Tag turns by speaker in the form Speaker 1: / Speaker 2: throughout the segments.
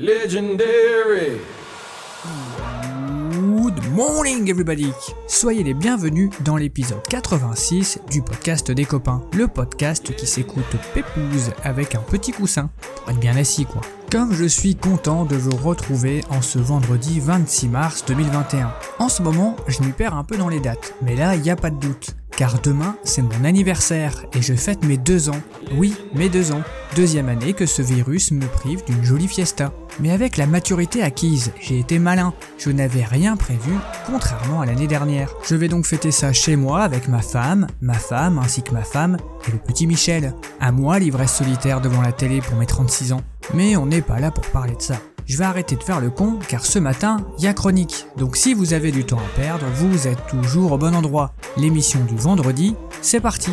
Speaker 1: Legendary.
Speaker 2: Good morning everybody Soyez les bienvenus dans l'épisode 86 du podcast des copains. Le podcast qui s'écoute pépouze avec un petit coussin. Pour être bien assis quoi. Comme je suis content de vous retrouver en ce vendredi 26 mars 2021. En ce moment, je m'y perds un peu dans les dates, mais là, il n'y a pas de doute. Car demain, c'est mon anniversaire et je fête mes deux ans. Oui, mes deux ans. Deuxième année que ce virus me prive d'une jolie fiesta. Mais avec la maturité acquise, j'ai été malin. Je n'avais rien prévu, contrairement à l'année dernière. Je vais donc fêter ça chez moi avec ma femme, ma femme ainsi que ma femme et le petit Michel. À moi l'ivresse solitaire devant la télé pour mes 36 ans. Mais on n'est pas là pour parler de ça. Je vais arrêter de faire le con car ce matin, il y a chronique. Donc si vous avez du temps à perdre, vous êtes toujours au bon endroit. L'émission du vendredi, c'est parti.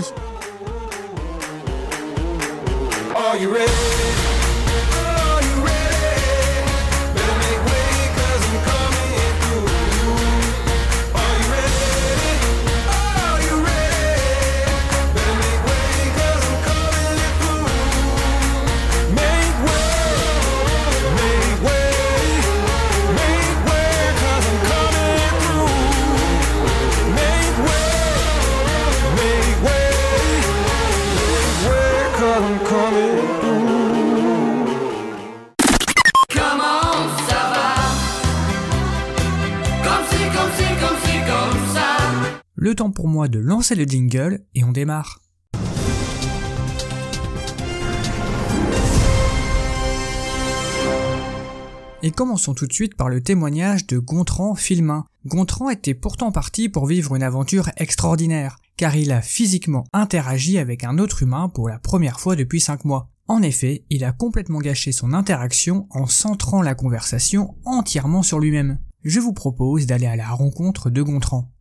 Speaker 2: Le temps pour moi de lancer le jingle et on démarre. Et commençons tout de suite par le témoignage de Gontran Filmin. Gontran était pourtant parti pour vivre une aventure extraordinaire, car il a physiquement interagi avec un autre humain pour la première fois depuis 5 mois. En effet, il a complètement gâché son interaction en centrant la conversation entièrement sur lui-même. Je vous propose d'aller à la rencontre de Gontran.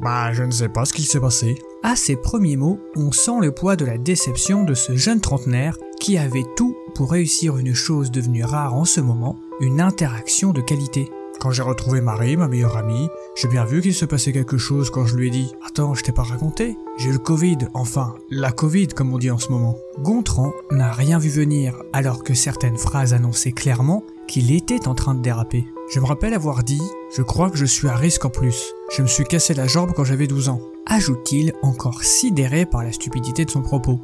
Speaker 3: Bah, je ne sais pas ce qu'il s'est passé.
Speaker 2: À ces premiers mots, on sent le poids de la déception de ce jeune trentenaire qui avait tout pour réussir une chose devenue rare en ce moment, une interaction de qualité.
Speaker 3: Quand j'ai retrouvé Marie, ma meilleure amie, j'ai bien vu qu'il se passait quelque chose quand je lui ai dit Attends, je t'ai pas raconté J'ai eu le Covid, enfin, la Covid comme on dit en ce moment.
Speaker 2: Gontran n'a rien vu venir alors que certaines phrases annonçaient clairement qu'il était en train de déraper.
Speaker 3: Je me rappelle avoir dit Je crois que je suis à risque en plus. Je me suis cassé la jambe quand j'avais 12 ans.
Speaker 2: Ajoute-t-il encore sidéré par la stupidité de son propos.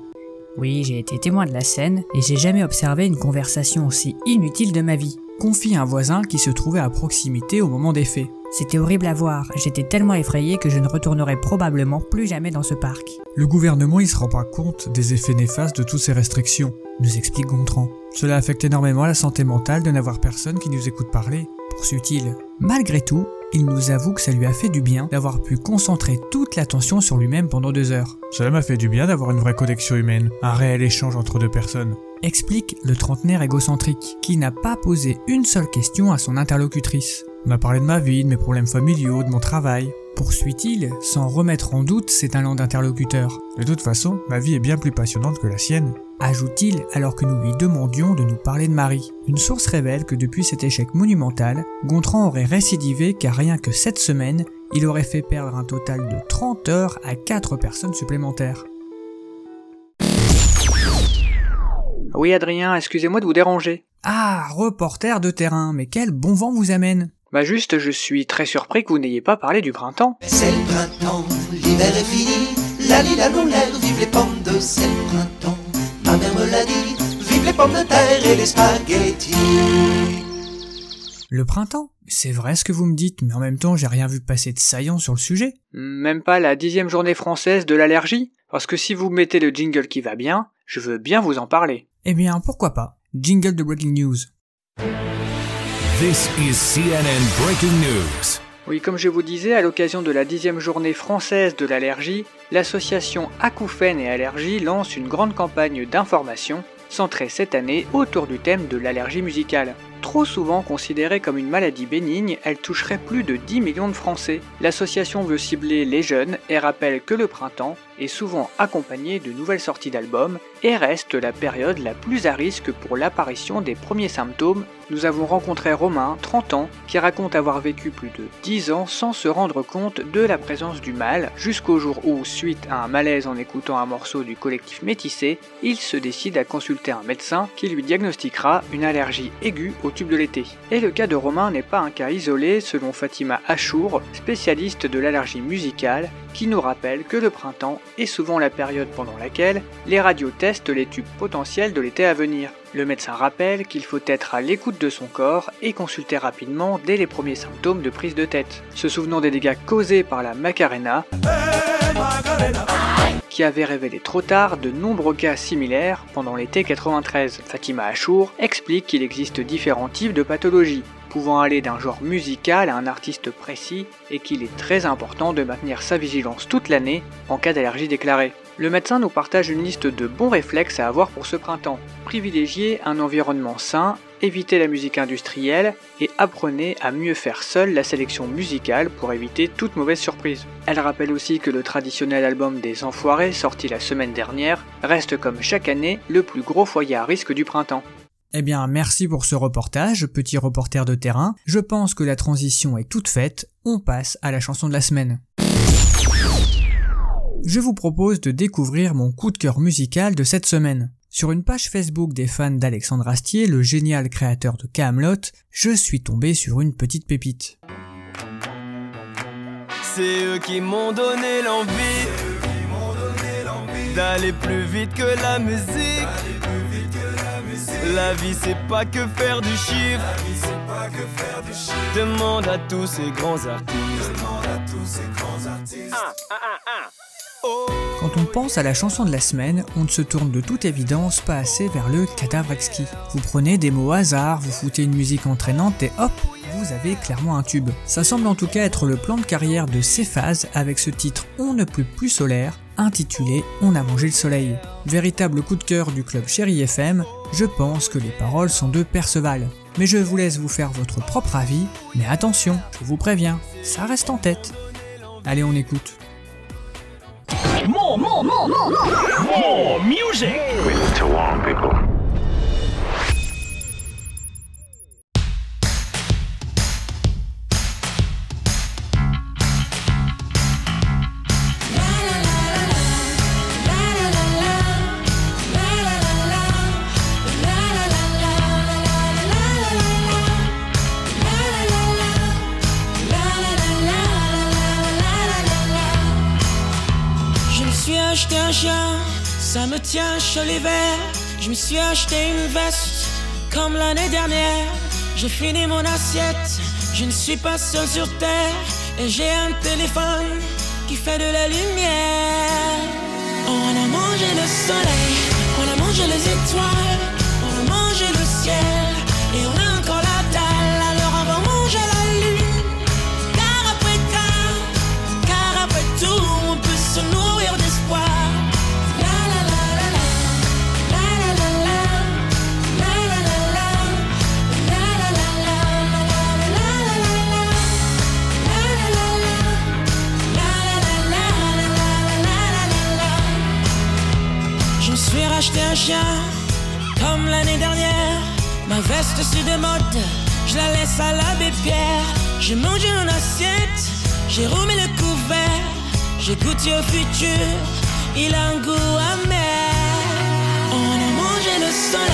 Speaker 4: Oui, j'ai été témoin de la scène et j'ai jamais observé une conversation aussi inutile de ma vie.
Speaker 2: Confie un voisin qui se trouvait à proximité au moment des faits.
Speaker 4: C'était horrible à voir, j'étais tellement effrayé que je ne retournerai probablement plus jamais dans ce parc.
Speaker 3: Le gouvernement, il se rend pas compte des effets néfastes de toutes ces restrictions.
Speaker 2: Nous explique Gontran.
Speaker 3: Cela affecte énormément la santé mentale de n'avoir personne qui nous écoute parler.
Speaker 2: Poursuit-il. Malgré tout, il nous avoue que ça lui a fait du bien d'avoir pu concentrer toute l'attention sur lui-même pendant deux heures.
Speaker 3: Cela m'a fait du bien d'avoir une vraie connexion humaine, un réel échange entre deux personnes.
Speaker 2: Explique le trentenaire égocentrique, qui n'a pas posé une seule question à son interlocutrice.
Speaker 3: On a parlé de ma vie, de mes problèmes familiaux, de mon travail.
Speaker 2: Poursuit-il, sans remettre en doute ses talents d'interlocuteur.
Speaker 3: De toute façon, ma vie est bien plus passionnante que la sienne.
Speaker 2: Ajoute-t-il alors que nous lui demandions de nous parler de Marie. Une source révèle que depuis cet échec monumental, Gontran aurait récidivé car rien que cette semaine, il aurait fait perdre un total de 30 heures à 4 personnes supplémentaires.
Speaker 5: Oui Adrien, excusez-moi de vous déranger.
Speaker 2: Ah, reporter de terrain, mais quel bon vent vous amène
Speaker 5: Bah juste, je suis très surpris que vous n'ayez pas parlé du printemps.
Speaker 6: C'est le printemps, l'hiver est fini, la li la l'air, vive les pommes de c'est le printemps. Ma mère me l'a dit, vive les pommes de terre et les spaghettis.
Speaker 2: Le printemps C'est vrai ce que vous me dites, mais en même temps j'ai rien vu passer de saillant sur le sujet.
Speaker 5: Même pas la dixième journée française de l'allergie? Parce que si vous mettez le jingle qui va bien, je veux bien vous en parler.
Speaker 2: Eh bien, pourquoi pas? Jingle de Breaking News.
Speaker 7: This is CNN Breaking News.
Speaker 5: Oui, comme je vous disais, à l'occasion de la dixième journée française de l'allergie, l'association Acouphènes et Allergies lance une grande campagne d'information centrée cette année autour du thème de l'allergie musicale. Trop souvent considérée comme une maladie bénigne, elle toucherait plus de 10 millions de Français. L'association veut cibler les jeunes et rappelle que le printemps, est souvent accompagnée de nouvelles sorties d'albums et reste la période la plus à risque pour l'apparition des premiers symptômes. Nous avons rencontré Romain, 30 ans, qui raconte avoir vécu plus de 10 ans sans se rendre compte de la présence du mal, jusqu'au jour où, suite à un malaise en écoutant un morceau du collectif Métissé, il se décide à consulter un médecin qui lui diagnostiquera une allergie aiguë au tube de l'été. Et le cas de Romain n'est pas un cas isolé, selon Fatima Achour, spécialiste de l'allergie musicale, qui nous rappelle que le printemps est souvent la période pendant laquelle les radios les tubes potentiels de l'été à venir. Le médecin rappelle qu'il faut être à l'écoute de son corps et consulter rapidement dès les premiers symptômes de prise de tête. Se souvenant des dégâts causés par la Macarena, qui avait révélé trop tard de nombreux cas similaires pendant l'été 93. Fatima Achour explique qu'il existe différents types de pathologies, pouvant aller d'un genre musical à un artiste précis et qu'il est très important de maintenir sa vigilance toute l'année en cas d'allergie déclarée. Le médecin nous partage une liste de bons réflexes à avoir pour ce printemps. Privilégiez un environnement sain, évitez la musique industrielle et apprenez à mieux faire seul la sélection musicale pour éviter toute mauvaise surprise. Elle rappelle aussi que le traditionnel album des Enfoirés, sorti la semaine dernière, reste comme chaque année le plus gros foyer à risque du printemps.
Speaker 2: Eh bien, merci pour ce reportage, petit reporter de terrain. Je pense que la transition est toute faite. On passe à la chanson de la semaine. Je vous propose de découvrir mon coup de cœur musical de cette semaine. Sur une page Facebook des fans d'Alexandre Astier, le génial créateur de Camelot, je suis tombé sur une petite pépite.
Speaker 8: C'est eux qui m'ont donné l'envie d'aller plus vite que la musique. La vie c'est pas que faire du chiffre. Demande à tous ces grands artistes.
Speaker 2: Quand on pense à la chanson de la semaine, on ne se tourne de toute évidence pas assez vers le cadavre exquis. Vous prenez des mots hasard, vous foutez une musique entraînante et hop, vous avez clairement un tube. Ça semble en tout cas être le plan de carrière de Cephase avec ce titre On ne plus plus solaire, intitulé On a mangé le soleil. Véritable coup de cœur du club Chéri FM, je pense que les paroles sont de Perceval. Mais je vous laisse vous faire votre propre avis, mais attention, je vous préviens, ça reste en tête. Allez, on écoute.
Speaker 9: More, more, more, more, more, more music.
Speaker 10: We need to warn people.
Speaker 11: Ça me tient chaud l'hiver. Je me suis acheté une veste, comme l'année dernière. J'ai fini mon assiette, je ne suis pas seul sur terre. Et j'ai un téléphone qui fait de la lumière. On a mangé le soleil, on a mangé les étoiles, je la laisse à l'abbé Pierre. J'ai mangé une assiette, j'ai remis le couvert. J'ai goûté au futur, il a un goût amer. On a mangé le soleil,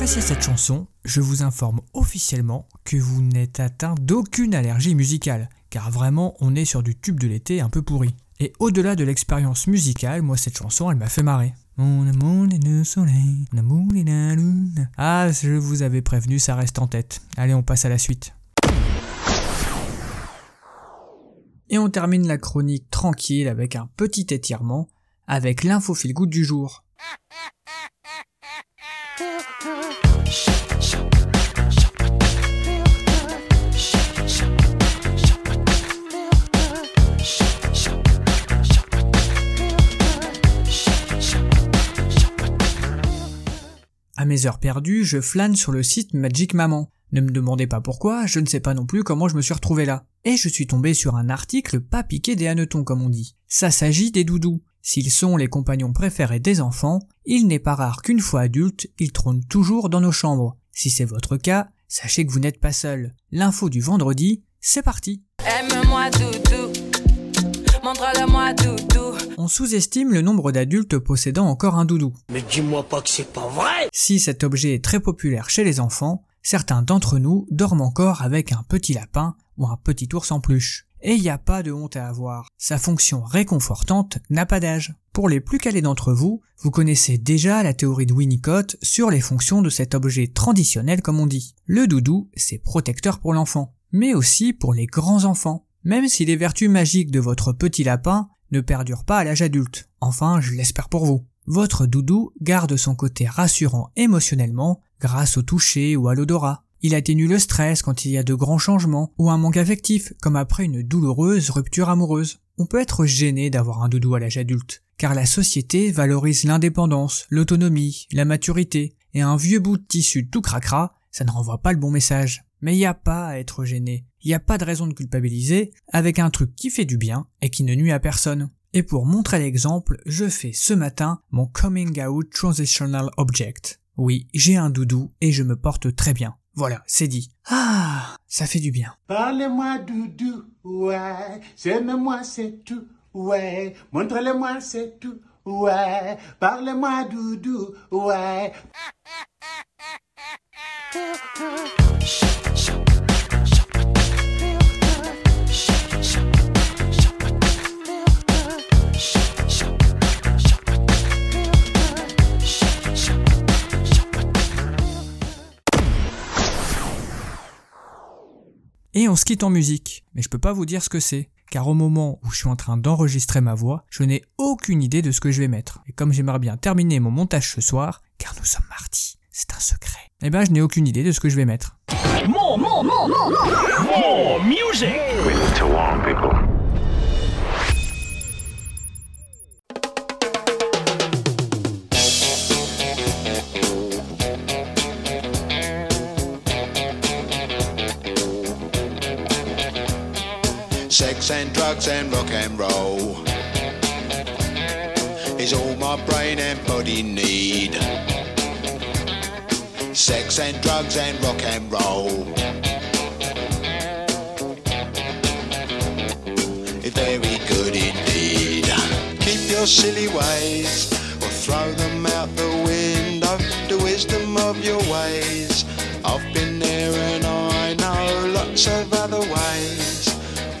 Speaker 2: appréciez cette chanson, je vous informe officiellement que vous n'êtes atteint d'aucune allergie musicale, car vraiment on est sur du tube de l'été un peu pourri. Et au-delà de l'expérience musicale, moi cette chanson elle m'a fait marrer. Mon amour le soleil, mon amour la lune. Ah, je vous avais prévenu, ça reste en tête. Allez, on passe à la suite. Et on termine la chronique tranquille avec un petit étirement, avec l'info goutte du jour. À mes heures perdues, je flâne sur le site Magic Maman. Ne me demandez pas pourquoi, je ne sais pas non plus comment je me suis retrouvé là. Et je suis tombé sur un article pas piqué des hannetons comme on dit. Ça s'agit des doudous. S'ils sont les compagnons préférés des enfants, il n'est pas rare qu'une fois adultes, ils trônent toujours dans nos chambres. Si c'est votre cas, sachez que vous n'êtes pas seul. L'info du vendredi, c'est parti.
Speaker 10: Aime-moi doudou, montre-le-moi doudou.
Speaker 2: On sous-estime le nombre d'adultes possédant encore un doudou.
Speaker 12: Mais dis-moi pas que c'est pas vrai
Speaker 2: Si cet objet est très populaire chez les enfants, certains d'entre nous dorment encore avec un petit lapin ou un petit ours en peluche. Et il n'y a pas de honte à avoir. Sa fonction réconfortante n'a pas d'âge. Pour les plus calés d'entre vous, vous connaissez déjà la théorie de Winnicott sur les fonctions de cet objet traditionnel comme on dit. Le doudou, c'est protecteur pour l'enfant, mais aussi pour les grands enfants. Même si les vertus magiques de votre petit lapin ne perdurent pas à l'âge adulte. Enfin, je l'espère pour vous. Votre doudou garde son côté rassurant émotionnellement grâce au toucher ou à l'odorat. Il atténue le stress quand il y a de grands changements ou un manque affectif comme après une douloureuse rupture amoureuse. On peut être gêné d'avoir un doudou à l'âge adulte, car la société valorise l'indépendance, l'autonomie, la maturité, et un vieux bout de tissu tout cracra, ça ne renvoie pas le bon message. Mais il n'y a pas à être gêné, il n'y a pas de raison de culpabiliser avec un truc qui fait du bien et qui ne nuit à personne. Et pour montrer l'exemple, je fais ce matin mon coming out transitional object. Oui, j'ai un doudou et je me porte très bien. Voilà, c'est dit. Ah, ça fait du bien.
Speaker 13: Parlez-moi doudou, ouais. Aime-moi, c'est tout, ouais. Montrez-le-moi, c'est tout, ouais. Parlez-moi doudou, ouais.
Speaker 2: On se quitte en musique, mais je peux pas vous dire ce que c'est, car au moment où je suis en train d'enregistrer ma voix, je n'ai aucune idée de ce que je vais mettre. Et comme j'aimerais bien terminer mon montage ce soir, car nous sommes mardi, c'est un secret, eh ben je n'ai aucune idée de ce que je vais mettre.
Speaker 9: More, more, more, more, more, more music.
Speaker 14: Drugs and rock and roll is all my brain and body need. Sex and drugs and rock and roll. It's very good indeed. Keep your silly ways or throw them out the window. The wisdom of your ways. I've been there and I know lots of other ways.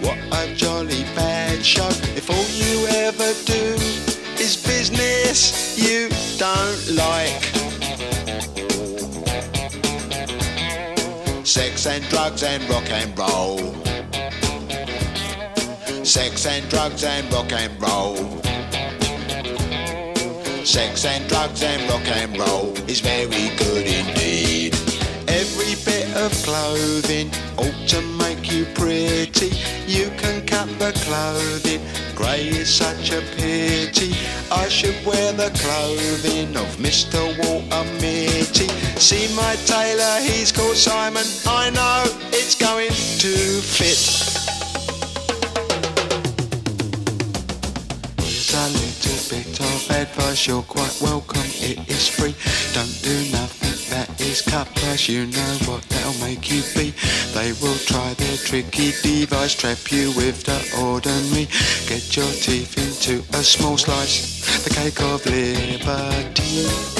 Speaker 14: What a jolly bad show. If all you ever do is business you don't like. Sex and drugs and rock and roll. Sex and drugs and rock and roll. Sex and drugs and rock and roll is very good indeed. Every bit of clothing ought to you pretty. You can cut the clothing, grey is such a pity. I should wear the clothing of Mr. Walter Mitty. See my tailor, he's called Simon. I know it's going to fit. Advice, you're quite welcome, it is free. Don't do nothing that is cut price, you know what that'll make you be. They will try their tricky device, trap you with the ordinary. Get your teeth into a small slice, the cake of liberty.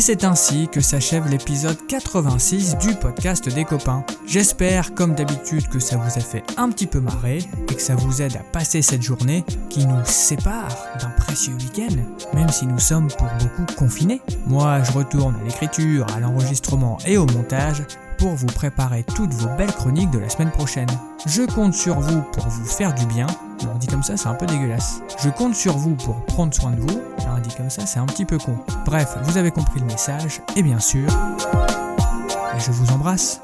Speaker 2: Et c'est ainsi que s'achève l'épisode 86 du podcast des copains. J'espère, comme d'habitude, que ça vous a fait un petit peu marrer et que ça vous aide à passer cette journée qui nous sépare d'un précieux week-end, même si nous sommes pour beaucoup confinés. Moi, je retourne à l'écriture, à l'enregistrement et au montage pour vous préparer toutes vos belles chroniques de la semaine prochaine. Je compte sur vous pour vous faire du bien. Dit comme ça, c'est un peu dégueulasse. Je compte sur vous pour prendre soin de vous. Alors dit comme ça, c'est un petit peu con. Bref, vous avez compris le message. Et bien sûr, je vous embrasse.